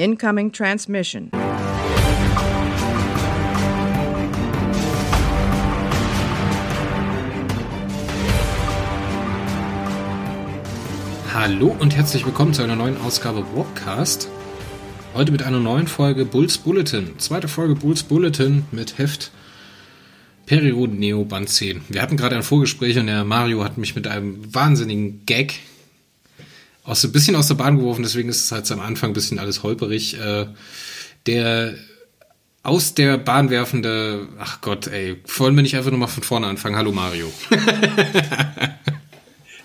Incoming transmission. Hallo und herzlich willkommen zu einer neuen Ausgabe Warpcast. Heute mit einer neuen Folge Bulls Bulletin. Zweite Folge Bulls Bulletin mit Heft Period Neo Band 10. Wir hatten gerade ein Vorgespräch und der Mario hat mich mit einem wahnsinnigen Gag aus ein bisschen aus der Bahn geworfen, deswegen ist es halt am Anfang ein bisschen alles holperig. Äh, der aus der Bahn werfende, ach Gott, ey, wollen wir nicht einfach nochmal von vorne anfangen? Hallo Mario.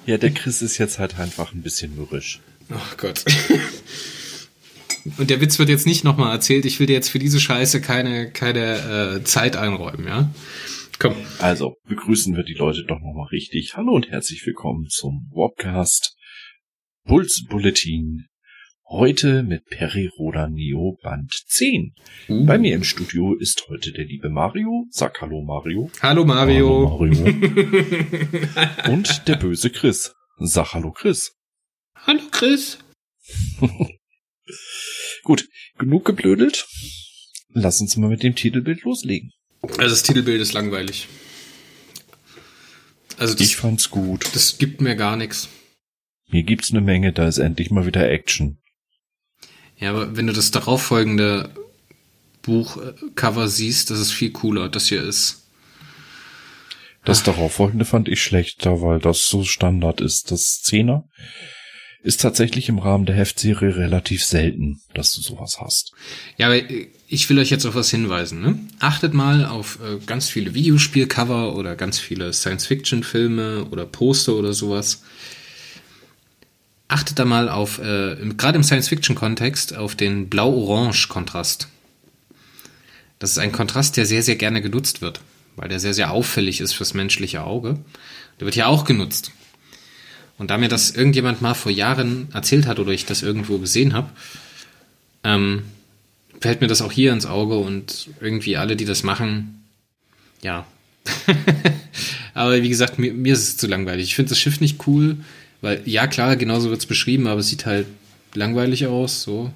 ja, der Chris ist jetzt halt einfach ein bisschen mürrisch. Ach Gott. Und der Witz wird jetzt nicht nochmal erzählt. Ich will dir jetzt für diese Scheiße keine, keine äh, Zeit einräumen, ja? Komm. Also, begrüßen wir die Leute doch nochmal richtig. Hallo und herzlich willkommen zum Warpcast Puls Bulletin. Heute mit Periroda Neo Band 10. Uh. Bei mir im Studio ist heute der liebe Mario. Sag Hallo Mario. Hallo Mario. Hallo Mario. und der böse Chris. Sag Hallo Chris. Hallo Chris. Gut, genug geblödelt. Lass uns mal mit dem Titelbild loslegen. Also das Titelbild ist langweilig. Also das, ich fand's gut. Das gibt mir gar nichts. Hier gibt's eine Menge, da ist endlich mal wieder Action. Ja, aber wenn du das darauffolgende Buchcover siehst, das ist viel cooler. Das hier ist. Das darauffolgende fand ich schlechter, weil das so Standard ist. Das Zehner ist tatsächlich im Rahmen der Heftserie relativ selten, dass du sowas hast. Ja, aber ich will euch jetzt auf was hinweisen. Ne? Achtet mal auf äh, ganz viele Videospielcover oder ganz viele Science-Fiction-Filme oder Poster oder sowas achtet da mal auf, äh, gerade im Science-Fiction-Kontext, auf den Blau-Orange-Kontrast. Das ist ein Kontrast, der sehr, sehr gerne genutzt wird, weil der sehr, sehr auffällig ist fürs menschliche Auge. Der wird ja auch genutzt. Und da mir das irgendjemand mal vor Jahren erzählt hat oder ich das irgendwo gesehen habe, ähm, fällt mir das auch hier ins Auge und irgendwie alle, die das machen, ja. aber wie gesagt, mir, mir ist es zu langweilig. Ich finde das Schiff nicht cool. Weil, ja, klar, genauso wird es beschrieben, aber es sieht halt langweilig aus, so.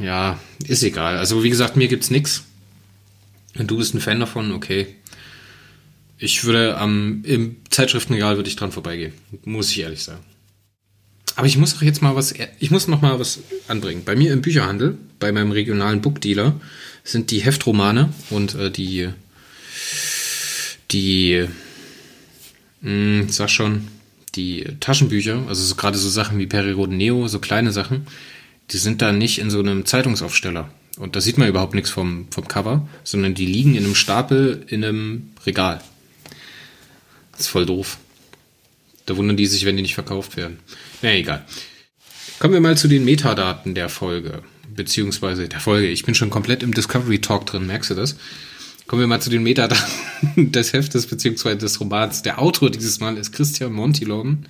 Ja, ist egal. Also, wie gesagt, mir gibt's nix. Und du bist ein Fan davon, okay. Ich würde am, im Zeitschriftenregal würde ich dran vorbeigehen. Muss ich ehrlich sagen. Aber ich muss auch jetzt mal was, ich muss noch mal was anbringen. Bei mir im Bücherhandel, bei meinem regionalen Bookdealer, sind die Heftromane und äh, die, die, mh, hm, sag schon, die Taschenbücher, also so, gerade so Sachen wie Periroden Neo, so kleine Sachen, die sind da nicht in so einem Zeitungsaufsteller. Und da sieht man überhaupt nichts vom, vom Cover, sondern die liegen in einem Stapel in einem Regal. Das ist voll doof. Da wundern die sich, wenn die nicht verkauft werden. Na ja, egal. Kommen wir mal zu den Metadaten der Folge. Beziehungsweise der Folge. Ich bin schon komplett im Discovery Talk drin, merkst du das? Kommen wir mal zu den Metadaten des Heftes beziehungsweise des Romans. Der Autor dieses Mal ist Christian Montilon,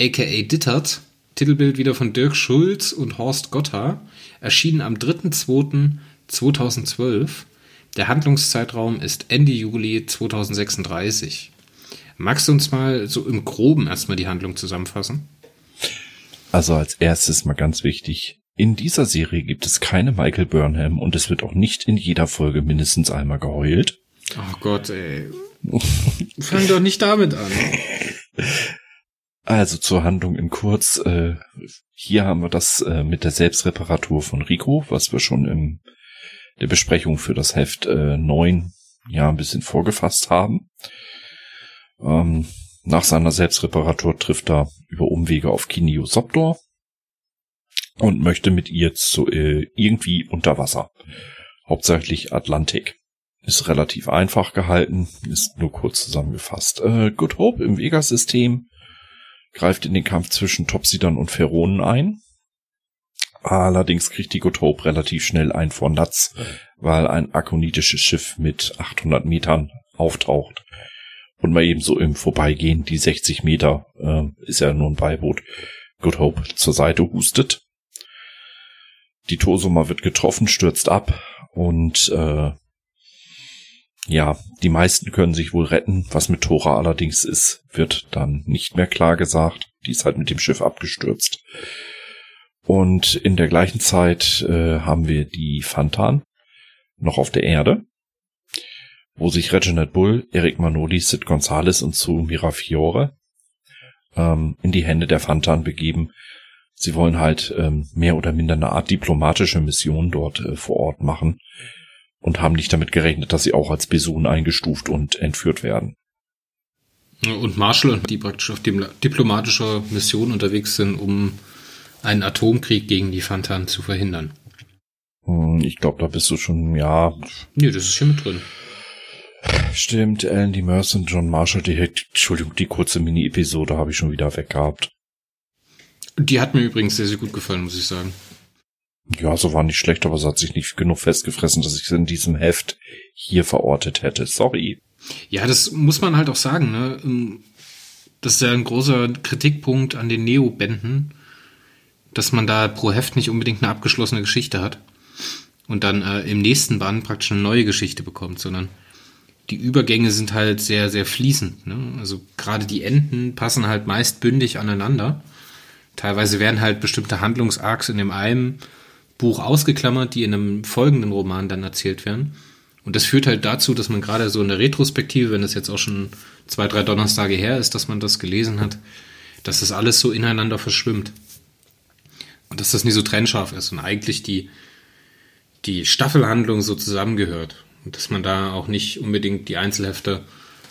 aka Dittert. Titelbild wieder von Dirk Schulz und Horst Gotha. Erschienen am 3.2.2012. Der Handlungszeitraum ist Ende Juli 2036. Magst du uns mal so im Groben erstmal die Handlung zusammenfassen? Also als erstes mal ganz wichtig, in dieser Serie gibt es keine Michael Burnham und es wird auch nicht in jeder Folge mindestens einmal geheult. Oh Gott, ey. Fang doch nicht damit an. Also zur Handlung in kurz. Äh, hier haben wir das äh, mit der Selbstreparatur von Rico, was wir schon in der Besprechung für das Heft äh, 9 ja ein bisschen vorgefasst haben. Ähm, nach seiner Selbstreparatur trifft er über Umwege auf Kinio Sopdor, und möchte mit ihr zu äh, irgendwie unter Wasser. Hauptsächlich Atlantik. Ist relativ einfach gehalten, ist nur kurz zusammengefasst. Äh, Good Hope im Vega-System greift in den Kampf zwischen Topsidern und Pharaonen ein. Allerdings kriegt die Good Hope relativ schnell ein vor Natz, weil ein akonitisches Schiff mit 800 Metern auftaucht. Und mal eben so im Vorbeigehen, die 60 Meter, äh, ist ja nur ein Beiboot, Good Hope zur Seite hustet die Tosuma wird getroffen, stürzt ab und äh, ja, die meisten können sich wohl retten. Was mit Tora allerdings ist, wird dann nicht mehr klar gesagt. Die ist halt mit dem Schiff abgestürzt. Und in der gleichen Zeit äh, haben wir die Fantan noch auf der Erde, wo sich Reginald Bull, Eric Manoli, Sid Gonzalez und Sue Mirafiore ähm, in die Hände der Fantan begeben. Sie wollen halt ähm, mehr oder minder eine Art diplomatische Mission dort äh, vor Ort machen und haben nicht damit gerechnet, dass sie auch als Besun eingestuft und entführt werden. Und Marshall, die praktisch auf diplomatischer Mission unterwegs sind, um einen Atomkrieg gegen die Fantan zu verhindern. Hm, ich glaube, da bist du schon, ja. Nee, das ist hier mit drin. Stimmt, Alan D. Mercer und John Marshall, die, Entschuldigung, die kurze Mini-Episode habe ich schon wieder weggehabt. Die hat mir übrigens sehr, sehr gut gefallen, muss ich sagen. Ja, so war nicht schlecht, aber es hat sich nicht genug festgefressen, dass ich es in diesem Heft hier verortet hätte. Sorry. Ja, das muss man halt auch sagen, ne? Ähm, das ist ja ein großer Kritikpunkt an den Neo-Bänden, dass man da pro Heft nicht unbedingt eine abgeschlossene Geschichte hat und dann äh, im nächsten Band praktisch eine neue Geschichte bekommt, sondern die Übergänge sind halt sehr, sehr fließend. Ne? Also gerade die Enden passen halt meist bündig aneinander. Teilweise werden halt bestimmte Handlungsarcs in dem einen Buch ausgeklammert, die in einem folgenden Roman dann erzählt werden. Und das führt halt dazu, dass man gerade so in der Retrospektive, wenn das jetzt auch schon zwei, drei Donnerstage her ist, dass man das gelesen hat, dass das alles so ineinander verschwimmt. Und dass das nie so trennscharf ist und eigentlich die, die Staffelhandlung so zusammengehört. Und dass man da auch nicht unbedingt die Einzelhefte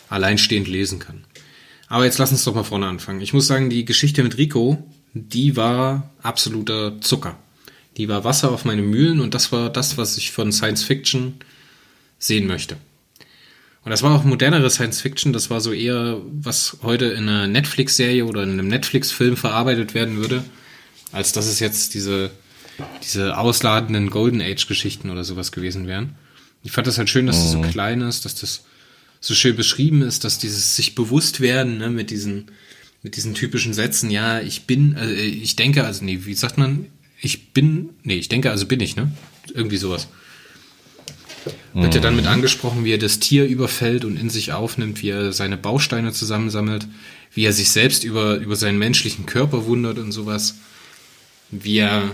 alleinstehend lesen kann. Aber jetzt lass uns doch mal vorne anfangen. Ich muss sagen, die Geschichte mit Rico, die war absoluter Zucker. Die war Wasser auf meine Mühlen und das war das, was ich von Science Fiction sehen möchte. Und das war auch modernere Science Fiction, das war so eher, was heute in einer Netflix-Serie oder in einem Netflix-Film verarbeitet werden würde, als dass es jetzt diese, diese ausladenden Golden Age-Geschichten oder sowas gewesen wären. Ich fand das halt schön, dass das so mhm. klein ist, dass das so schön beschrieben ist, dass dieses sich bewusst werden ne, mit diesen mit diesen typischen Sätzen, ja, ich bin, also ich denke, also nee, wie sagt man, ich bin, nee, ich denke, also bin ich, ne? Irgendwie sowas. Wird ja dann mit mhm. angesprochen, wie er das Tier überfällt und in sich aufnimmt, wie er seine Bausteine zusammensammelt, wie er sich selbst über, über seinen menschlichen Körper wundert und sowas. Wie er,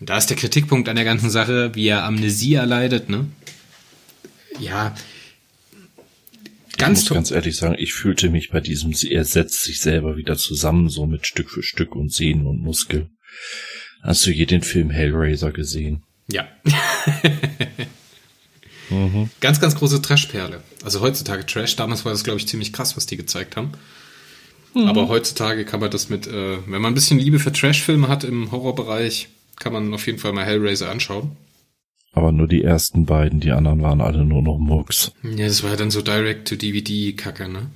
da ist der Kritikpunkt an der ganzen Sache, wie er Amnesie erleidet, ne? Ja, ganz ich muss ganz ehrlich sagen, ich fühlte mich bei diesem, er setzt sich selber wieder zusammen, so mit Stück für Stück und Sehnen und Muskel. Hast du je den Film Hellraiser gesehen? Ja. mhm. Ganz, ganz große Trashperle. Also heutzutage Trash. Damals war das, glaube ich, ziemlich krass, was die gezeigt haben. Mhm. Aber heutzutage kann man das mit, äh, wenn man ein bisschen Liebe für Trash-Filme hat im Horrorbereich, kann man auf jeden Fall mal Hellraiser anschauen. Aber nur die ersten beiden, die anderen waren alle nur noch Murks. Ja, das war ja dann so Direct-to-DVD-Kacke, ne?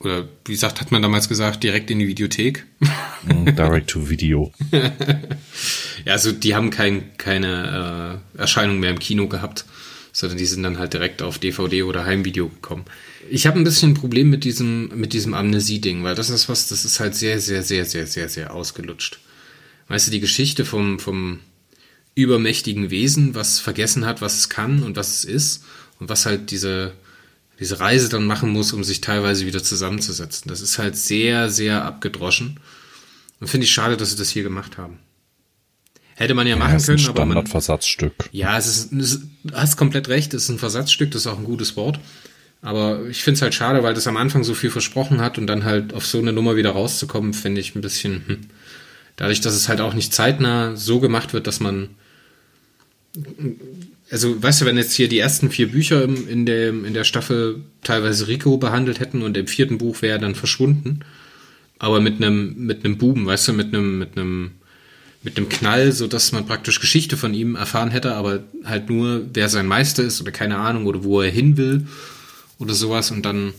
Oder wie gesagt, hat man damals gesagt, direkt in die Videothek. Mhm, Direct-to-Video. ja, also die haben kein, keine äh, Erscheinung mehr im Kino gehabt, sondern die sind dann halt direkt auf DVD oder Heimvideo gekommen. Ich habe ein bisschen ein Problem mit diesem, mit diesem Amnesie-Ding, weil das ist was, das ist halt sehr, sehr, sehr, sehr, sehr, sehr ausgelutscht. Weißt du, die Geschichte vom, vom übermächtigen Wesen, was vergessen hat, was es kann und was es ist und was halt diese, diese Reise dann machen muss, um sich teilweise wieder zusammenzusetzen. Das ist halt sehr, sehr abgedroschen. Und finde ich schade, dass sie das hier gemacht haben. Hätte man ja, ja machen können, aber man. Versatzstück. Ja, es ist, es, du hast komplett recht, es ist ein Versatzstück, das ist auch ein gutes Wort. Aber ich finde es halt schade, weil das am Anfang so viel versprochen hat und dann halt auf so eine Nummer wieder rauszukommen, finde ich ein bisschen, hm. Dadurch, dass es halt auch nicht zeitnah so gemacht wird, dass man also weißt du, wenn jetzt hier die ersten vier Bücher in, der, in der Staffel teilweise Rico behandelt hätten und im vierten Buch wäre er dann verschwunden, aber mit einem mit einem Buben, weißt du, mit einem mit einem mit einem Knall, so dass man praktisch Geschichte von ihm erfahren hätte, aber halt nur, wer sein Meister ist oder keine Ahnung oder wo er hin will oder sowas und dann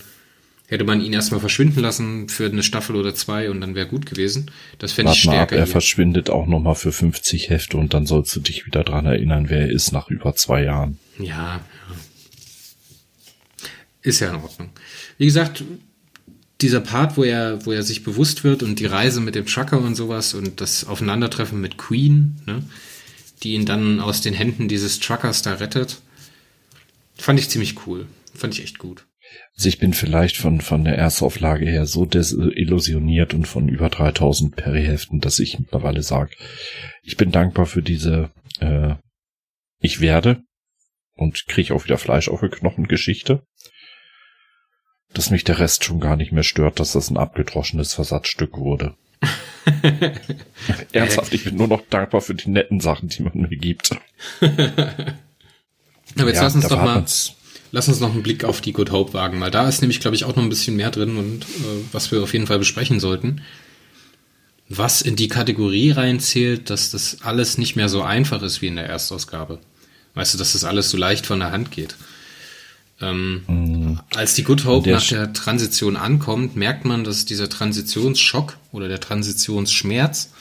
hätte man ihn erstmal verschwinden lassen für eine Staffel oder zwei und dann wäre gut gewesen. Das fände ich stärker. Ab, er hier. verschwindet auch nochmal für 50 Hefte und dann sollst du dich wieder dran erinnern, wer er ist nach über zwei Jahren. Ja, ja. Ist ja in Ordnung. Wie gesagt, dieser Part, wo er, wo er sich bewusst wird und die Reise mit dem Trucker und sowas und das Aufeinandertreffen mit Queen, ne, die ihn dann aus den Händen dieses Truckers da rettet, fand ich ziemlich cool. Fand ich echt gut. Also ich bin vielleicht von, von der Erstauflage her so desillusioniert und von über 3000 Periheften, dass ich mittlerweile sage, ich bin dankbar für diese, äh, ich werde und kriege auch wieder Fleisch auf die Knochen Geschichte. Dass mich der Rest schon gar nicht mehr stört, dass das ein abgedroschenes Versatzstück wurde. Ernsthaft, ich bin nur noch dankbar für die netten Sachen, die man mir gibt. Aber jetzt ja, lass uns doch mal, lass uns noch einen Blick auf die Good Hope wagen, weil da ist nämlich, glaube ich, auch noch ein bisschen mehr drin und äh, was wir auf jeden Fall besprechen sollten. Was in die Kategorie reinzählt, dass das alles nicht mehr so einfach ist wie in der Erstausgabe. Weißt du, dass das alles so leicht von der Hand geht. Ähm, mhm. Als die Good Hope der nach der Transition ankommt, merkt man, dass dieser Transitionsschock oder der Transitionsschmerz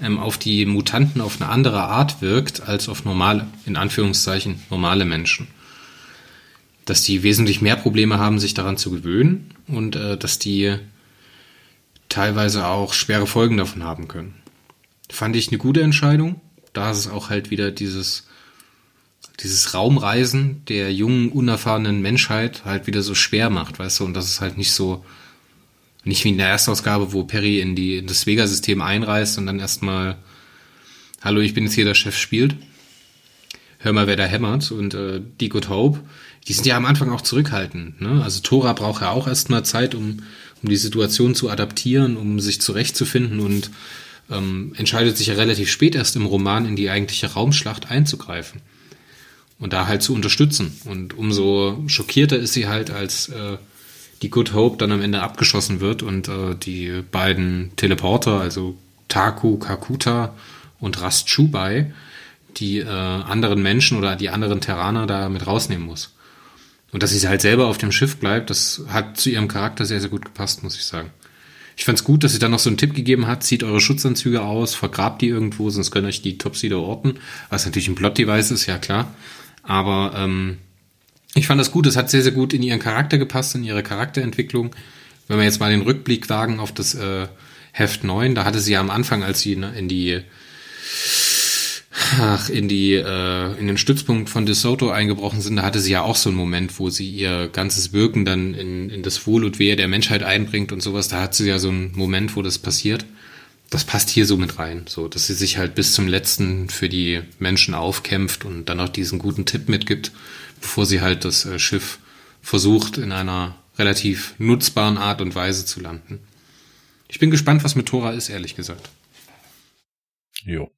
ähm, auf die Mutanten auf eine andere Art wirkt als auf normale, in Anführungszeichen, normale Menschen. Dass die wesentlich mehr Probleme haben, sich daran zu gewöhnen und äh, dass die teilweise auch schwere Folgen davon haben können. Fand ich eine gute Entscheidung. Da ist es auch halt wieder dieses, dieses Raumreisen der jungen, unerfahrenen Menschheit halt wieder so schwer macht, weißt du, und das ist halt nicht so, nicht wie in der Erstausgabe, wo Perry in, die, in das Vega-System einreist und dann erstmal, hallo, ich bin jetzt hier der Chef spielt. Hör mal, wer da hämmert. Und äh, die Good Hope, die sind ja am Anfang auch zurückhaltend. Ne? Also Tora braucht ja auch erstmal Zeit, um, um die Situation zu adaptieren, um sich zurechtzufinden und ähm, entscheidet sich ja relativ spät erst im Roman in die eigentliche Raumschlacht einzugreifen und da halt zu unterstützen. Und umso schockierter ist sie halt, als äh, die Good Hope dann am Ende abgeschossen wird und äh, die beiden Teleporter, also Taku Kakuta und Rast Chubai, die äh, anderen Menschen oder die anderen Terraner da mit rausnehmen muss. Und dass sie halt selber auf dem Schiff bleibt, das hat zu ihrem Charakter sehr, sehr gut gepasst, muss ich sagen. Ich fand's gut, dass sie dann noch so einen Tipp gegeben hat, zieht eure Schutzanzüge aus, vergrabt die irgendwo, sonst können euch die Topsider orten. Was natürlich ein Plot-Device ist, ja klar. Aber ähm, ich fand das gut, es hat sehr, sehr gut in ihren Charakter gepasst, in ihre Charakterentwicklung. Wenn wir jetzt mal den Rückblick wagen auf das äh, Heft 9, da hatte sie ja am Anfang, als sie in die ach, in die äh, in den Stützpunkt von DeSoto eingebrochen sind, da hatte sie ja auch so einen Moment, wo sie ihr ganzes Wirken dann in, in das Wohl und Wehe der Menschheit einbringt und sowas. Da hat sie ja so einen Moment, wo das passiert. Das passt hier so mit rein, so dass sie sich halt bis zum letzten für die Menschen aufkämpft und dann auch diesen guten Tipp mitgibt bevor sie halt das äh, Schiff versucht, in einer relativ nutzbaren Art und Weise zu landen. Ich bin gespannt, was mit Tora ist, ehrlich gesagt. Jo.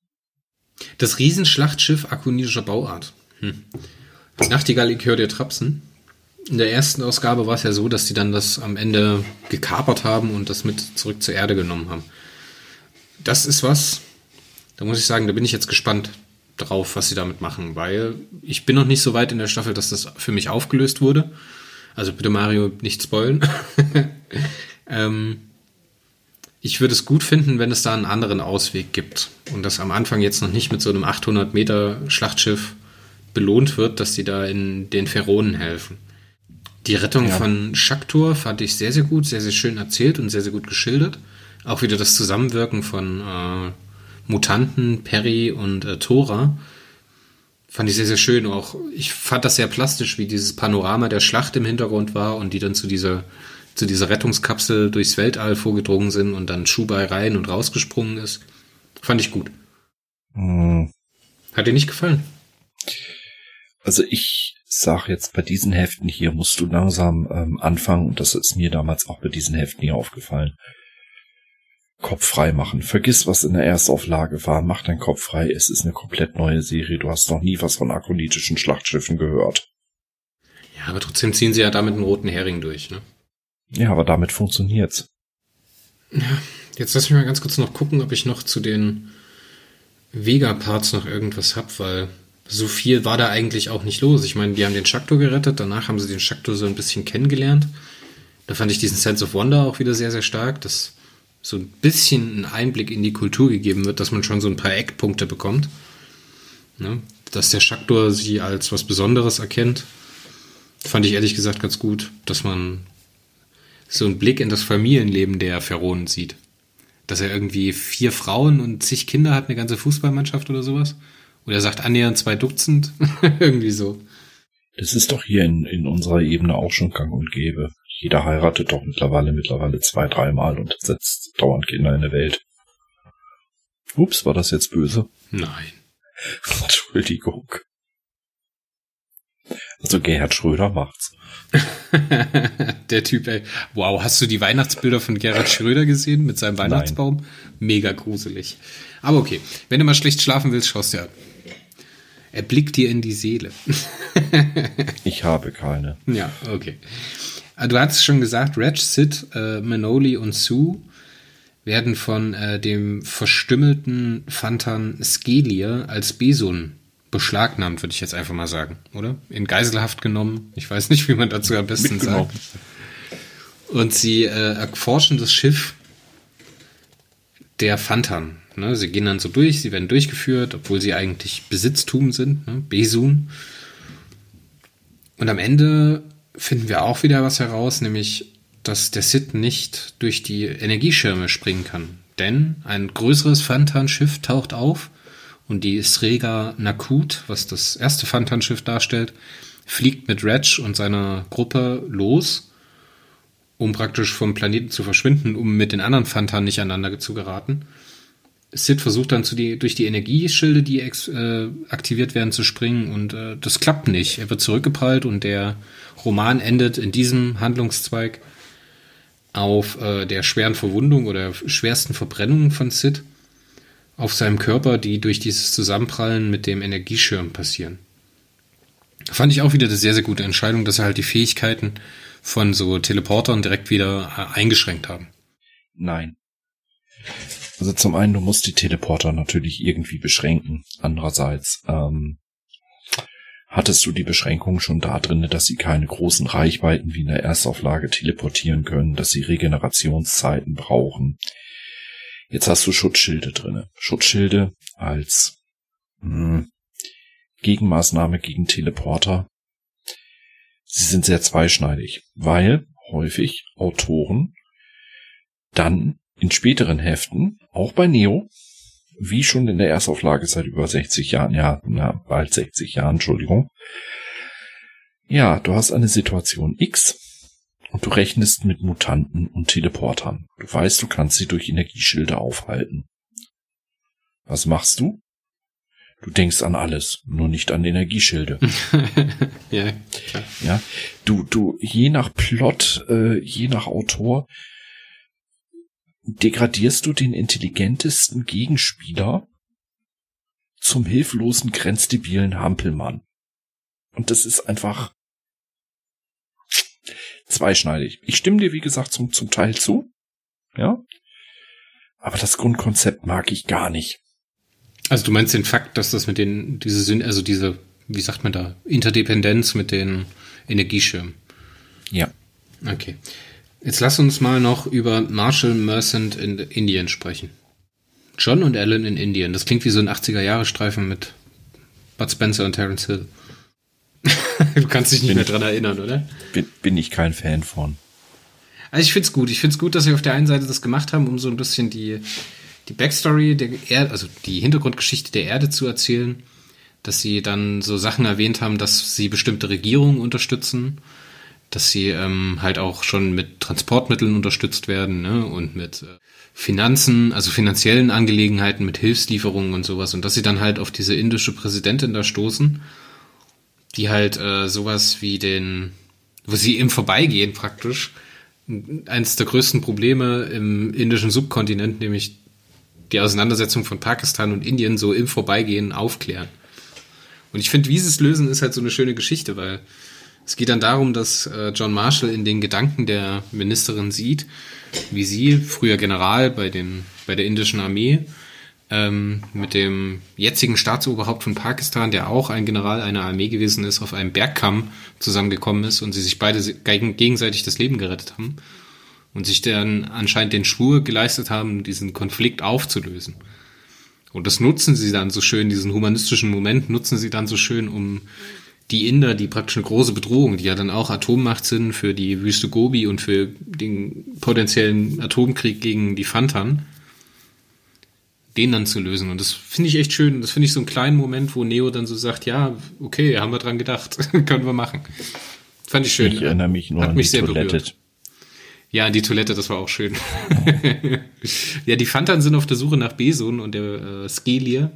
Das Riesenschlachtschiff akonitischer Bauart. Hm. Die Nachtigall, ich höre dir trapsen. In der ersten Ausgabe war es ja so, dass sie dann das am Ende gekapert haben und das mit zurück zur Erde genommen haben. Das ist was, da muss ich sagen, da bin ich jetzt gespannt drauf, was sie damit machen, weil ich bin noch nicht so weit in der Staffel, dass das für mich aufgelöst wurde. Also bitte Mario nicht spoilen. ähm, ich würde es gut finden, wenn es da einen anderen Ausweg gibt und das am Anfang jetzt noch nicht mit so einem 800 Meter Schlachtschiff belohnt wird, dass die da in den Feronen helfen. Die Rettung ja. von Shaktor fand ich sehr, sehr gut, sehr, sehr schön erzählt und sehr, sehr gut geschildert. Auch wieder das Zusammenwirken von äh, Mutanten, Perry und äh, Tora. Fand ich sehr, sehr schön. Auch ich fand das sehr plastisch, wie dieses Panorama der Schlacht im Hintergrund war und die dann zu dieser, zu dieser Rettungskapsel durchs Weltall vorgedrungen sind und dann Schubai rein und rausgesprungen ist. Fand ich gut. Hm. Hat dir nicht gefallen? Also ich sag jetzt bei diesen Heften hier musst du langsam ähm, anfangen und das ist mir damals auch bei diesen Heften hier aufgefallen. Kopf frei machen. Vergiss, was in der Erstauflage war. Mach deinen Kopf frei. Es ist eine komplett neue Serie. Du hast noch nie was von akonitischen Schlachtschiffen gehört. Ja, aber trotzdem ziehen sie ja damit einen roten Hering durch, ne? Ja, aber damit funktioniert's. Ja, jetzt lass mich mal ganz kurz noch gucken, ob ich noch zu den Vega-Parts noch irgendwas hab, weil so viel war da eigentlich auch nicht los. Ich meine, die haben den Shakto gerettet, danach haben sie den Shakto so ein bisschen kennengelernt. Da fand ich diesen Sense of Wonder auch wieder sehr, sehr stark. Das so ein bisschen ein Einblick in die Kultur gegeben wird, dass man schon so ein paar Eckpunkte bekommt. Ne? Dass der Schaktor sie als was Besonderes erkennt, fand ich ehrlich gesagt ganz gut, dass man so einen Blick in das Familienleben der Pharaonen sieht. Dass er irgendwie vier Frauen und zig Kinder hat, eine ganze Fußballmannschaft oder sowas. Oder er sagt annähernd zwei Dutzend. irgendwie so. Das ist doch hier in, in unserer Ebene auch schon gang und gäbe. Jeder heiratet doch mittlerweile, mittlerweile zwei, dreimal und setzt dauernd Kinder in der Welt. Ups, war das jetzt böse? Nein. Entschuldigung. Also Gerhard Schröder macht's. der Typ, ey. Wow, hast du die Weihnachtsbilder von Gerhard Schröder gesehen mit seinem Weihnachtsbaum? Nein. Mega gruselig. Aber okay, wenn du mal schlecht schlafen willst, schaust du ja. Er blickt dir in die Seele. ich habe keine. Ja, okay. Ah, du hattest schon gesagt, Reg, Sid, äh, Manoli und Sue werden von äh, dem verstümmelten Phantan Skelier als Besun beschlagnahmt, würde ich jetzt einfach mal sagen, oder? In Geiselhaft genommen. Ich weiß nicht, wie man dazu am besten sagt. Und sie äh, erforschen das Schiff der Phantan. Ne? Sie gehen dann so durch, sie werden durchgeführt, obwohl sie eigentlich Besitztum sind, ne? Besun. Und am Ende finden wir auch wieder was heraus, nämlich, dass der Sid nicht durch die Energieschirme springen kann. Denn ein größeres Phantan-Schiff taucht auf und die Srega Nakut, was das erste Phantan-Schiff darstellt, fliegt mit Reg und seiner Gruppe los, um praktisch vom Planeten zu verschwinden, um mit den anderen Phantan nicht aneinander zu geraten. Sid versucht dann zu die, durch die Energieschilde, die äh, aktiviert werden, zu springen und äh, das klappt nicht. Er wird zurückgeprallt und der Roman endet in diesem Handlungszweig auf äh, der schweren Verwundung oder schwersten Verbrennung von Sid auf seinem Körper, die durch dieses Zusammenprallen mit dem Energieschirm passieren. Fand ich auch wieder eine sehr, sehr gute Entscheidung, dass sie halt die Fähigkeiten von so Teleportern direkt wieder äh, eingeschränkt haben. Nein. Also zum einen, du musst die Teleporter natürlich irgendwie beschränken. Andererseits ähm, hattest du die Beschränkung schon da drin, dass sie keine großen Reichweiten wie in der Erstauflage teleportieren können, dass sie Regenerationszeiten brauchen, Jetzt hast du Schutzschilde drinne. Schutzschilde als mh, hm, Gegenmaßnahme gegen Teleporter. Sie sind sehr zweischneidig, weil häufig Autoren dann in späteren Heften, auch bei Neo, wie schon in der Erstauflage seit über 60 Jahren, ja, na, bald 60 Jahren, Entschuldigung. Ja, du hast eine Situation X, und du rechnest mit Mutanten und Teleportern. Du weißt, du kannst sie durch Energieschilde aufhalten. Was machst du? Du denkst an alles, nur nicht an Energieschilde. ja, klar. ja, du, du, je nach Plot, äh, je nach Autor, degradierst du den intelligentesten Gegenspieler zum hilflosen, grenzdebilen Hampelmann. Und das ist einfach zweischneidig. Ich stimme dir, wie gesagt, zum, zum Teil zu. Ja. Aber das Grundkonzept mag ich gar nicht. Also du meinst den Fakt, dass das mit den, diese, also diese, wie sagt man da, Interdependenz mit den Energieschirmen. Ja. Okay. Jetzt lass uns mal noch über Marshall Merchant in Indien sprechen. John und Ellen in Indien. Das klingt wie so ein 80er-Jahre-Streifen mit Bud Spencer und Terence Hill. du kannst dich nicht bin mehr dran erinnern, oder? Bin, bin ich kein Fan von. Also ich finde es gut. Ich finde es gut, dass sie auf der einen Seite das gemacht haben, um so ein bisschen die, die Backstory der Erde, also die Hintergrundgeschichte der Erde zu erzählen. Dass sie dann so Sachen erwähnt haben, dass sie bestimmte Regierungen unterstützen, dass sie ähm, halt auch schon mit Transportmitteln unterstützt werden ne? und mit äh, Finanzen, also finanziellen Angelegenheiten, mit Hilfslieferungen und sowas. Und dass sie dann halt auf diese indische Präsidentin da stoßen die halt äh, sowas wie den, wo sie im Vorbeigehen praktisch, eines der größten Probleme im indischen Subkontinent, nämlich die Auseinandersetzung von Pakistan und Indien so im Vorbeigehen aufklären. Und ich finde, wie sie es lösen, ist halt so eine schöne Geschichte, weil es geht dann darum, dass äh, John Marshall in den Gedanken der Ministerin sieht, wie sie, früher General bei, den, bei der indischen Armee, ähm, mit dem jetzigen Staatsoberhaupt von Pakistan, der auch ein General einer Armee gewesen ist, auf einem Bergkamm zusammengekommen ist und sie sich beide gegenseitig das Leben gerettet haben und sich dann anscheinend den Schwur geleistet haben, diesen Konflikt aufzulösen. Und das nutzen sie dann so schön, diesen humanistischen Moment nutzen sie dann so schön, um die Inder, die praktisch eine große Bedrohung, die ja dann auch Atommacht sind für die Wüste Gobi und für den potenziellen Atomkrieg gegen die Fantan, den dann zu lösen. Und das finde ich echt schön. Das finde ich so einen kleinen Moment, wo Neo dann so sagt, ja, okay, haben wir dran gedacht, können wir machen. Fand ich schön. Ich erinnere mich nur Hat an mich die sehr Toilette. berührt. Ja, die Toilette, das war auch schön. ja, die Phantan sind auf der Suche nach Beson und der äh, Skelier,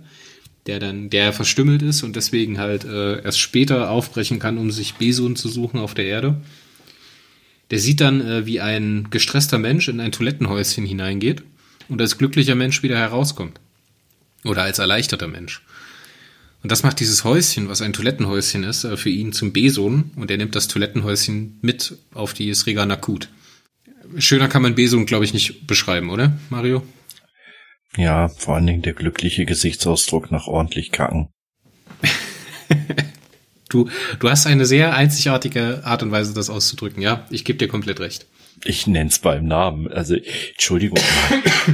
der dann, der verstümmelt ist und deswegen halt äh, erst später aufbrechen kann, um sich Beson zu suchen auf der Erde. Der sieht dann, äh, wie ein gestresster Mensch in ein Toilettenhäuschen hineingeht und als glücklicher Mensch wieder herauskommt. Oder als erleichterter Mensch. Und das macht dieses Häuschen, was ein Toilettenhäuschen ist, äh, für ihn zum Beson und er nimmt das Toilettenhäuschen mit auf die Sriga Nakut. Schöner kann man Beson, glaube ich, nicht beschreiben, oder, Mario? Ja, vor allen Dingen der glückliche Gesichtsausdruck nach ordentlich kacken. Du, du hast eine sehr einzigartige Art und Weise, das auszudrücken, ja? Ich gebe dir komplett recht. Ich nenn's beim Namen. Also, Entschuldigung.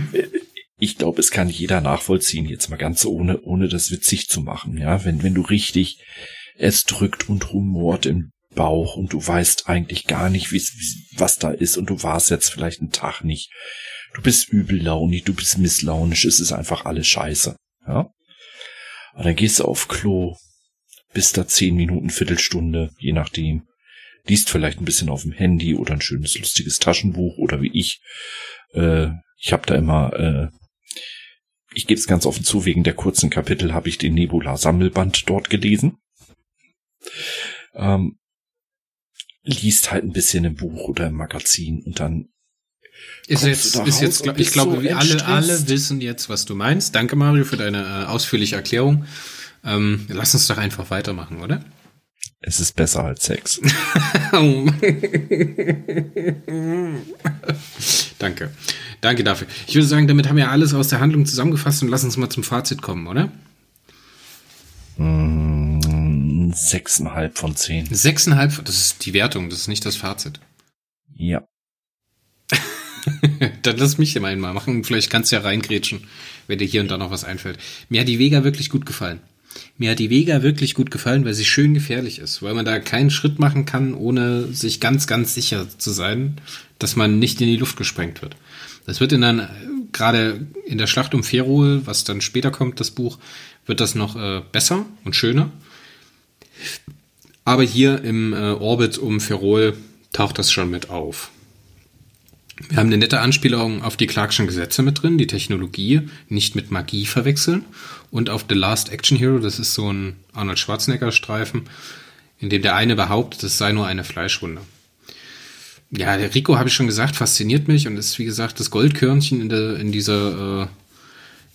ich glaube, es kann jeder nachvollziehen, jetzt mal ganz ohne, ohne das witzig zu machen, ja? Wenn, wenn du richtig, es drückt und rumort im Bauch und du weißt eigentlich gar nicht, wie, was da ist und du warst jetzt vielleicht einen Tag nicht. Du bist übellaunig, du bist misslaunisch, es ist einfach alles scheiße, ja? Und dann gehst du auf Klo, bist da zehn Minuten, Viertelstunde, je nachdem. Liest vielleicht ein bisschen auf dem Handy oder ein schönes, lustiges Taschenbuch oder wie ich. Äh, ich habe da immer, äh, ich gebe es ganz offen zu, wegen der kurzen Kapitel habe ich den Nebula-Sammelband dort gelesen. Ähm, liest halt ein bisschen im Buch oder im Magazin und dann Ist jetzt, ist jetzt, glaub- ich glaube, so wir alle, alle wissen jetzt, was du meinst. Danke, Mario, für deine äh, ausführliche Erklärung. Ähm, lass uns doch einfach weitermachen, oder? Es ist besser als Sex. Danke. Danke dafür. Ich würde sagen, damit haben wir alles aus der Handlung zusammengefasst und lass uns mal zum Fazit kommen, oder? Mm, Sechseinhalb von zehn. Sechseinhalb, das ist die Wertung, das ist nicht das Fazit. Ja. Dann lass mich mal einmal machen. Vielleicht kannst du ja reingrätschen, wenn dir hier und da noch was einfällt. Mir hat die Vega wirklich gut gefallen. Mir hat die Vega wirklich gut gefallen, weil sie schön gefährlich ist, weil man da keinen Schritt machen kann, ohne sich ganz, ganz sicher zu sein, dass man nicht in die Luft gesprengt wird. Das wird in dann äh, gerade in der Schlacht um Ferrol, was dann später kommt, das Buch, wird das noch äh, besser und schöner. Aber hier im äh, Orbit um Ferrol taucht das schon mit auf. Wir haben eine nette Anspielung auf die Clarkschen Gesetze mit drin, die Technologie nicht mit Magie verwechseln. Und auf The Last Action Hero, das ist so ein Arnold Schwarzenegger-Streifen, in dem der eine behauptet, es sei nur eine Fleischwunde. Ja, der Rico, habe ich schon gesagt, fasziniert mich und ist, wie gesagt, das Goldkörnchen in, der, in, dieser, äh,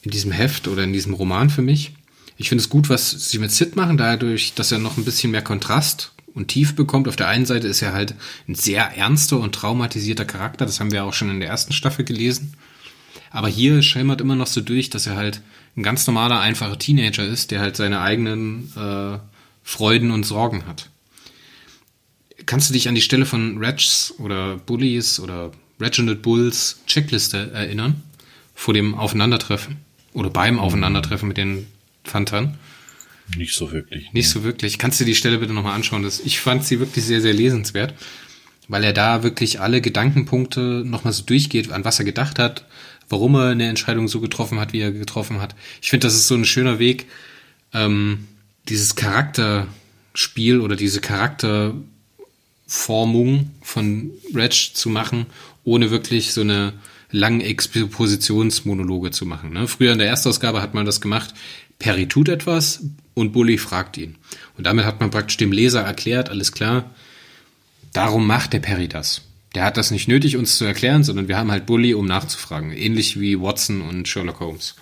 in diesem Heft oder in diesem Roman für mich. Ich finde es gut, was sie mit Sid machen, dadurch, dass er noch ein bisschen mehr Kontrast und tief bekommt. Auf der einen Seite ist er halt ein sehr ernster und traumatisierter Charakter. Das haben wir auch schon in der ersten Staffel gelesen. Aber hier schimmert immer noch so durch, dass er halt ein ganz normaler, einfacher Teenager ist, der halt seine eigenen äh, Freuden und Sorgen hat. Kannst du dich an die Stelle von Reds oder Bullies oder Reginald Bulls Checkliste erinnern? Vor dem Aufeinandertreffen? Oder beim Aufeinandertreffen mit den Phanthern? Nicht so wirklich. Nicht so wirklich. Kannst du die Stelle bitte nochmal anschauen? Das, ich fand sie wirklich sehr, sehr lesenswert, weil er da wirklich alle Gedankenpunkte nochmal so durchgeht, an was er gedacht hat, warum er eine Entscheidung so getroffen hat, wie er getroffen hat. Ich finde, das ist so ein schöner Weg, ähm, dieses Charakterspiel oder diese Charakterformung von Reg zu machen, ohne wirklich so eine langen Expositionsmonologe zu machen. Ne? Früher in der Erstausgabe hat man das gemacht, Perry tut etwas und Bully fragt ihn. Und damit hat man praktisch dem Leser erklärt, alles klar, darum macht der Perry das. Der hat das nicht nötig, uns zu erklären, sondern wir haben halt Bully, um nachzufragen. Ähnlich wie Watson und Sherlock Holmes.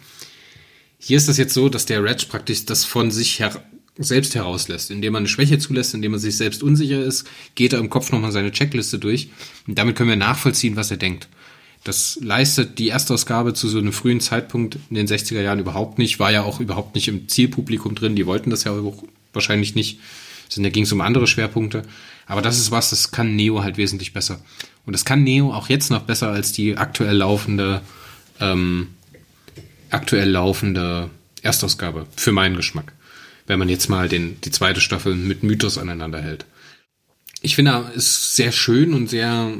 Hier ist das jetzt so, dass der Reg praktisch das von sich her selbst herauslässt. Indem er eine Schwäche zulässt, indem er sich selbst unsicher ist, geht er im Kopf nochmal seine Checkliste durch. Und damit können wir nachvollziehen, was er denkt. Das leistet die Erstausgabe zu so einem frühen Zeitpunkt in den 60er Jahren überhaupt nicht, war ja auch überhaupt nicht im Zielpublikum drin, die wollten das ja auch wahrscheinlich nicht. Da ging es um andere Schwerpunkte. Aber das ist was, das kann Neo halt wesentlich besser. Und das kann Neo auch jetzt noch besser als die aktuell laufende, ähm, aktuell laufende Erstausgabe, für meinen Geschmack. Wenn man jetzt mal den, die zweite Staffel mit Mythos aneinander hält. Ich finde, es ist sehr schön und sehr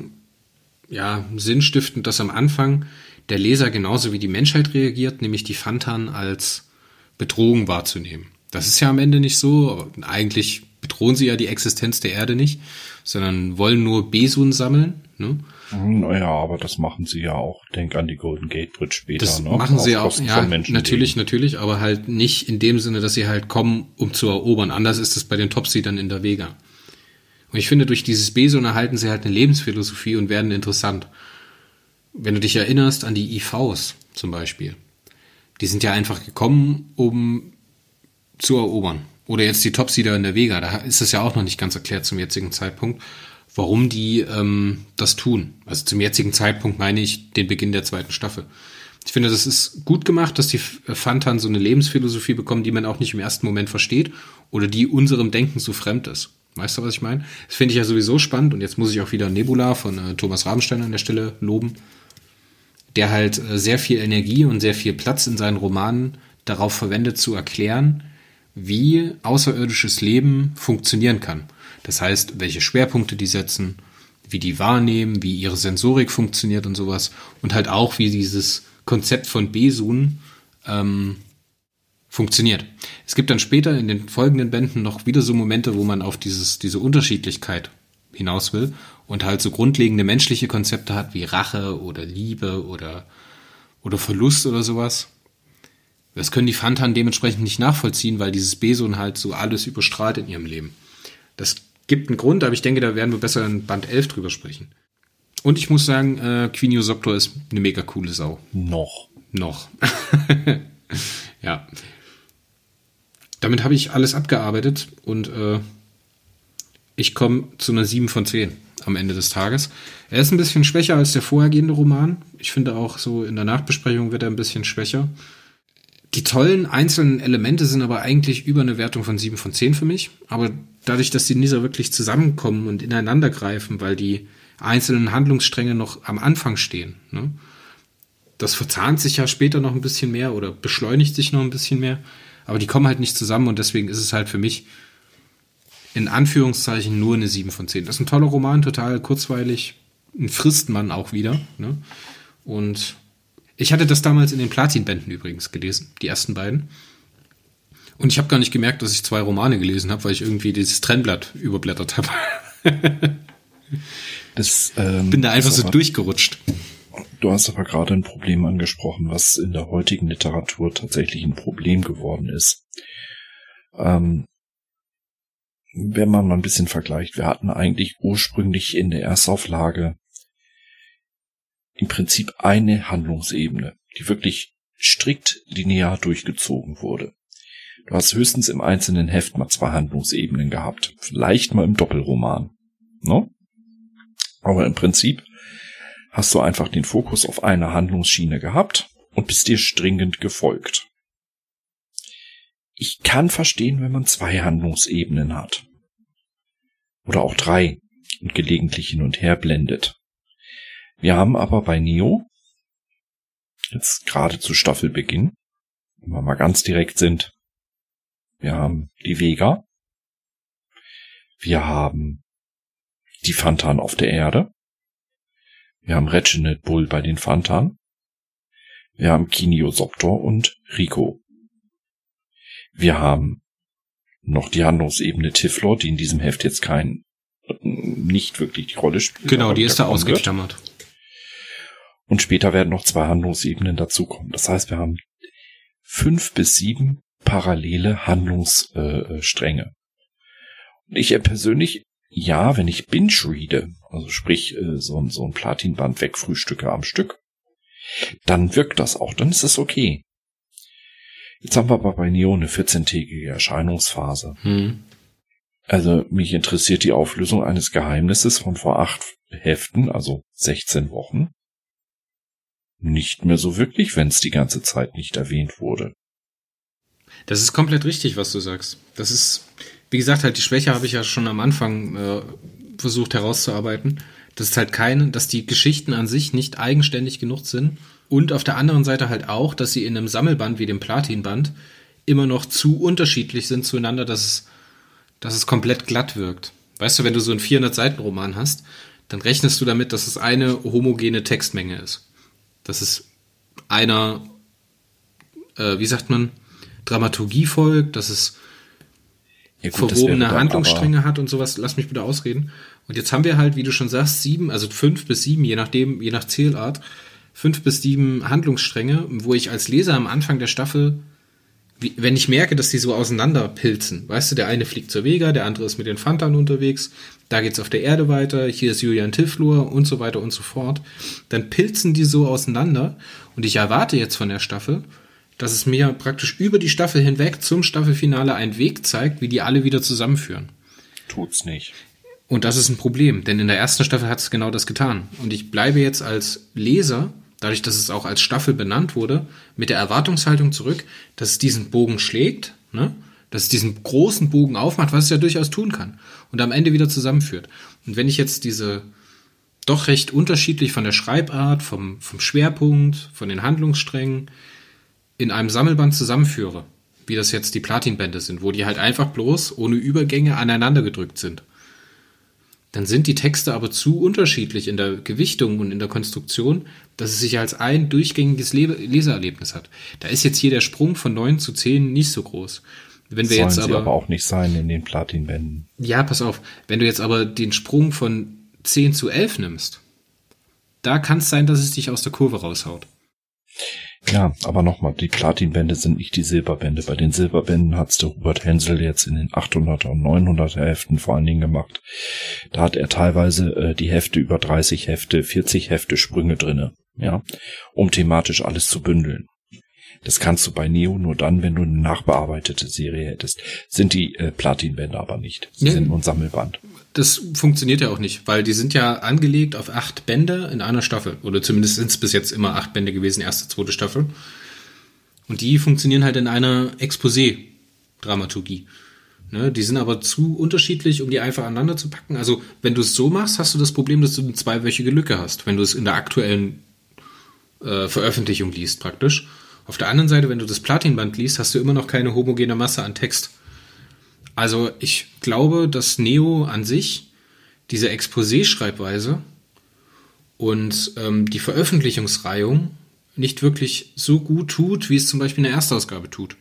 ja, sinnstiftend, dass am Anfang der Leser genauso wie die Menschheit reagiert, nämlich die Fantan als Bedrohung wahrzunehmen. Das ist ja am Ende nicht so. Eigentlich bedrohen sie ja die Existenz der Erde nicht, sondern wollen nur Besun sammeln. Ne? Naja, aber das machen sie ja auch. Denk an die Golden Gate Bridge später. Das ne? machen sie auch. Ja, natürlich, natürlich, aber halt nicht in dem Sinne, dass sie halt kommen, um zu erobern. Anders ist es bei den Topseedern in der Vega. Und ich finde, durch dieses Besun erhalten sie halt eine Lebensphilosophie und werden interessant. Wenn du dich erinnerst an die IVs zum Beispiel. Die sind ja einfach gekommen, um zu erobern. Oder jetzt die Topseeder in der Vega. Da ist es ja auch noch nicht ganz erklärt zum jetzigen Zeitpunkt warum die ähm, das tun. Also zum jetzigen Zeitpunkt meine ich den Beginn der zweiten Staffel. Ich finde, das ist gut gemacht, dass die Fantan so eine Lebensphilosophie bekommen, die man auch nicht im ersten Moment versteht oder die unserem Denken so fremd ist. Weißt du, was ich meine? Das finde ich ja sowieso spannend und jetzt muss ich auch wieder Nebula von äh, Thomas Rabenstein an der Stelle loben, der halt äh, sehr viel Energie und sehr viel Platz in seinen Romanen darauf verwendet zu erklären, wie außerirdisches Leben funktionieren kann. Das heißt, welche Schwerpunkte die setzen, wie die wahrnehmen, wie ihre Sensorik funktioniert und sowas. Und halt auch, wie dieses Konzept von Besun ähm, funktioniert. Es gibt dann später in den folgenden Bänden noch wieder so Momente, wo man auf dieses, diese Unterschiedlichkeit hinaus will und halt so grundlegende menschliche Konzepte hat wie Rache oder Liebe oder, oder Verlust oder sowas. Das können die Fantan dementsprechend nicht nachvollziehen, weil dieses Besun halt so alles überstrahlt in ihrem Leben. Das gibt einen Grund, aber ich denke, da werden wir besser in Band 11 drüber sprechen. Und ich muss sagen, äh, Quinio Soptor ist eine mega coole Sau. Noch. Noch. ja. Damit habe ich alles abgearbeitet und äh, ich komme zu einer 7 von 10 am Ende des Tages. Er ist ein bisschen schwächer als der vorhergehende Roman. Ich finde auch so in der Nachbesprechung wird er ein bisschen schwächer. Die tollen einzelnen Elemente sind aber eigentlich über eine Wertung von 7 von 10 für mich. Aber dadurch, dass die nie so wirklich zusammenkommen und ineinander greifen, weil die einzelnen Handlungsstränge noch am Anfang stehen. Ne? Das verzahnt sich ja später noch ein bisschen mehr oder beschleunigt sich noch ein bisschen mehr, aber die kommen halt nicht zusammen und deswegen ist es halt für mich in Anführungszeichen nur eine 7 von 10. Das ist ein toller Roman, total kurzweilig, ein Fristmann auch wieder. Ne? Und ich hatte das damals in den Platinbänden übrigens gelesen, die ersten beiden. Und ich habe gar nicht gemerkt, dass ich zwei Romane gelesen habe, weil ich irgendwie dieses Trennblatt überblättert habe. das, ähm, Bin da einfach so aber, durchgerutscht. Du hast aber gerade ein Problem angesprochen, was in der heutigen Literatur tatsächlich ein Problem geworden ist. Ähm, wenn man mal ein bisschen vergleicht, wir hatten eigentlich ursprünglich in der Erstauflage im Prinzip eine Handlungsebene, die wirklich strikt linear durchgezogen wurde. Du hast höchstens im einzelnen Heft mal zwei Handlungsebenen gehabt. Vielleicht mal im Doppelroman. No? Aber im Prinzip hast du einfach den Fokus auf eine Handlungsschiene gehabt und bist dir stringent gefolgt. Ich kann verstehen, wenn man zwei Handlungsebenen hat. Oder auch drei und gelegentlich hin und her blendet. Wir haben aber bei Neo, jetzt gerade zu Staffelbeginn, wenn wir mal ganz direkt sind, wir haben die Vega. Wir haben die Fantan auf der Erde. Wir haben Reginald Bull bei den Fantan. Wir haben Kiniosoptor und Rico. Wir haben noch die Handlungsebene Tiflor, die in diesem Heft jetzt kein, nicht wirklich die Rolle spielt. Genau, die ist da ausgeklammert. Und später werden noch zwei Handlungsebenen dazukommen. Das heißt, wir haben fünf bis sieben parallele Handlungsstränge. Und ich persönlich, ja, wenn ich binge-reade, also sprich äh, so, so ein Platinband wegfrühstücke am Stück, dann wirkt das auch, dann ist es okay. Jetzt haben wir aber bei Neo eine 14-tägige Erscheinungsphase. Hm. Also mich interessiert die Auflösung eines Geheimnisses von vor acht Heften, also 16 Wochen. Nicht mehr so wirklich, wenn es die ganze Zeit nicht erwähnt wurde. Das ist komplett richtig, was du sagst. Das ist, wie gesagt, halt die Schwäche habe ich ja schon am Anfang äh, versucht herauszuarbeiten. Das ist halt keine, dass die Geschichten an sich nicht eigenständig genug sind. Und auf der anderen Seite halt auch, dass sie in einem Sammelband wie dem Platinband immer noch zu unterschiedlich sind zueinander, dass es, dass es komplett glatt wirkt. Weißt du, wenn du so einen 400-Seiten-Roman hast, dann rechnest du damit, dass es eine homogene Textmenge ist. Das ist einer, äh, wie sagt man, Dramaturgie folgt, dass es ja, gut, verwobene Handlungsstränge hat und sowas. Lass mich bitte ausreden. Und jetzt haben wir halt, wie du schon sagst, sieben, also fünf bis sieben, je nachdem, je nach Zählart, fünf bis sieben Handlungsstränge, wo ich als Leser am Anfang der Staffel, wie, wenn ich merke, dass die so auseinanderpilzen, weißt du, der eine fliegt zur Vega, der andere ist mit den Phantan unterwegs, da geht's auf der Erde weiter, hier ist Julian Tiflur und so weiter und so fort, dann pilzen die so auseinander und ich erwarte jetzt von der Staffel, dass es mir praktisch über die Staffel hinweg zum Staffelfinale einen Weg zeigt, wie die alle wieder zusammenführen. Tut's nicht. Und das ist ein Problem, denn in der ersten Staffel hat es genau das getan. Und ich bleibe jetzt als Leser, dadurch, dass es auch als Staffel benannt wurde, mit der Erwartungshaltung zurück, dass es diesen Bogen schlägt, ne? dass es diesen großen Bogen aufmacht, was es ja durchaus tun kann, und am Ende wieder zusammenführt. Und wenn ich jetzt diese doch recht unterschiedlich von der Schreibart, vom, vom Schwerpunkt, von den Handlungssträngen, in einem Sammelband zusammenführe, wie das jetzt die Platinbände sind, wo die halt einfach bloß ohne Übergänge aneinander gedrückt sind, dann sind die Texte aber zu unterschiedlich in der Gewichtung und in der Konstruktion, dass es sich als ein durchgängiges Le Leseerlebnis hat. Da ist jetzt hier der Sprung von 9 zu 10 nicht so groß. Wenn wir Sollen jetzt aber, aber auch nicht sein in den Platinbänden. Ja, pass auf. Wenn du jetzt aber den Sprung von 10 zu 11 nimmst, da kann es sein, dass es dich aus der Kurve raushaut. Ja, aber nochmal, die Platinbände sind nicht die Silberbände. Bei den Silberbänden hat's der Hubert Hensel jetzt in den 800er und 900er Heften vor allen Dingen gemacht. Da hat er teilweise äh, die Hefte über 30 Hefte, 40 Hefte Sprünge drinne, ja, um thematisch alles zu bündeln. Das kannst du bei Neo nur dann, wenn du eine nachbearbeitete Serie hättest. Sind die äh, Platinbände aber nicht. Sie ja. sind nur ein Sammelband das funktioniert ja auch nicht, weil die sind ja angelegt auf acht Bände in einer Staffel. Oder zumindest sind es bis jetzt immer acht Bände gewesen, erste, zweite Staffel. Und die funktionieren halt in einer Exposé-Dramaturgie. Ne, die sind aber zu unterschiedlich, um die einfach aneinander zu packen. Also, wenn du es so machst, hast du das Problem, dass du eine zweiwöchige Lücke hast, wenn du es in der aktuellen äh, Veröffentlichung liest, praktisch. Auf der anderen Seite, wenn du das Platinband liest, hast du immer noch keine homogene Masse an Text. Also ich glaube, dass Neo an sich diese Exposé-Schreibweise und ähm, die Veröffentlichungsreihung nicht wirklich so gut tut, wie es zum Beispiel in der Erstausgabe tut.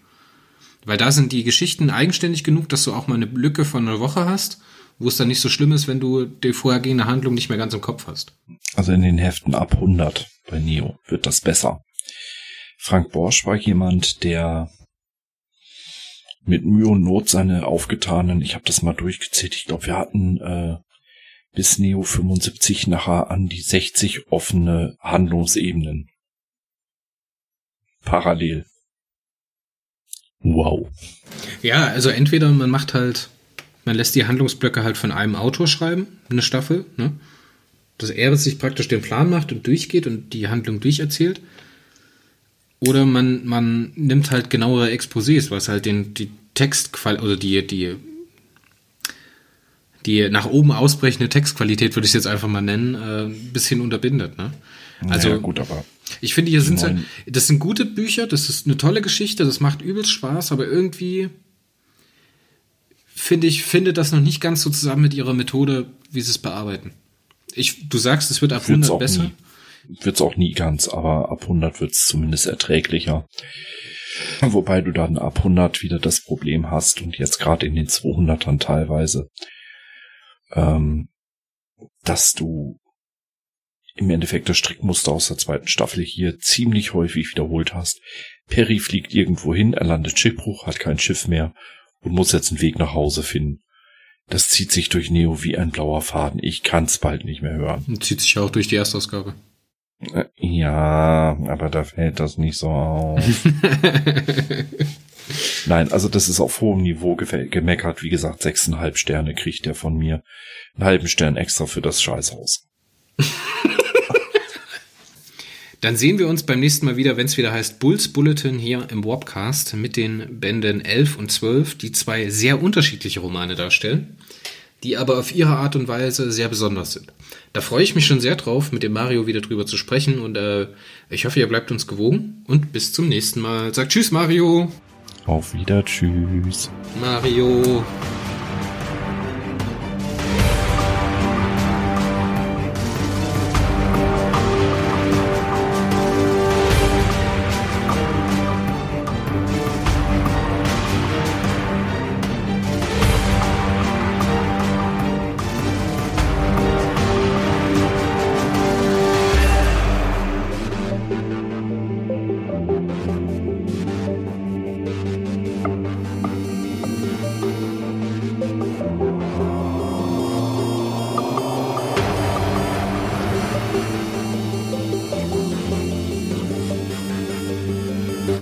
Weil da sind die Geschichten eigenständig genug, dass du auch mal eine Lücke von einer Woche hast, wo es dann nicht so schlimm ist, wenn du die vorhergehende Handlung nicht mehr ganz im Kopf hast. Also in den Heften ab 100 bei Neo wird das besser. Frank Borsch war jemand, der mit Mühe und Not seine aufgetanen, ich habe das mal durchgezählt, ich glaube, wir hatten äh, bis Neo 75 nachher an die 60 offene Handlungsebenen. Parallel. Wow. Ja, also entweder man macht halt, man lässt die Handlungsblöcke halt von einem Autor schreiben, eine Staffel, ne? Dass er sich praktisch den Plan macht und durchgeht und die Handlung durcherzählt. Oder man, man nimmt halt genauere Exposés, was halt den, die Textqualität, oder die, die, die nach oben ausbrechende Textqualität, würde ich es jetzt einfach mal nennen, äh, ein bisschen unterbindet. Ne? Also naja, gut, aber ich finde, hier sind sie, das sind gute Bücher, das ist eine tolle Geschichte, das macht übelst Spaß, aber irgendwie finde ich, finde das noch nicht ganz so zusammen mit ihrer Methode, wie sie es bearbeiten. Ich, du sagst, es wird ab 100 besser. Nie wird's auch nie ganz, aber ab 100 wird's zumindest erträglicher. Wobei du dann ab 100 wieder das Problem hast und jetzt gerade in den 200ern teilweise, ähm, dass du im Endeffekt das Strickmuster aus der zweiten Staffel hier ziemlich häufig wiederholt hast. Perry fliegt irgendwo hin, er landet Schiffbruch, hat kein Schiff mehr und muss jetzt einen Weg nach Hause finden. Das zieht sich durch Neo wie ein blauer Faden. Ich kann's bald nicht mehr hören. Und zieht sich auch durch die Erstausgabe. Ja, aber da fällt das nicht so auf. Nein, also das ist auf hohem Niveau gemeckert. Wie gesagt, sechseinhalb Sterne kriegt der von mir. Einen halben Stern extra für das Scheißhaus. Dann sehen wir uns beim nächsten Mal wieder, wenn es wieder heißt Bulls Bulletin hier im Warpcast mit den Bänden 11 und 12, die zwei sehr unterschiedliche Romane darstellen, die aber auf ihre Art und Weise sehr besonders sind. Da freue ich mich schon sehr drauf, mit dem Mario wieder drüber zu sprechen und äh, ich hoffe, ihr bleibt uns gewogen und bis zum nächsten Mal. Sagt Tschüss, Mario. Auf wieder, Tschüss. Mario.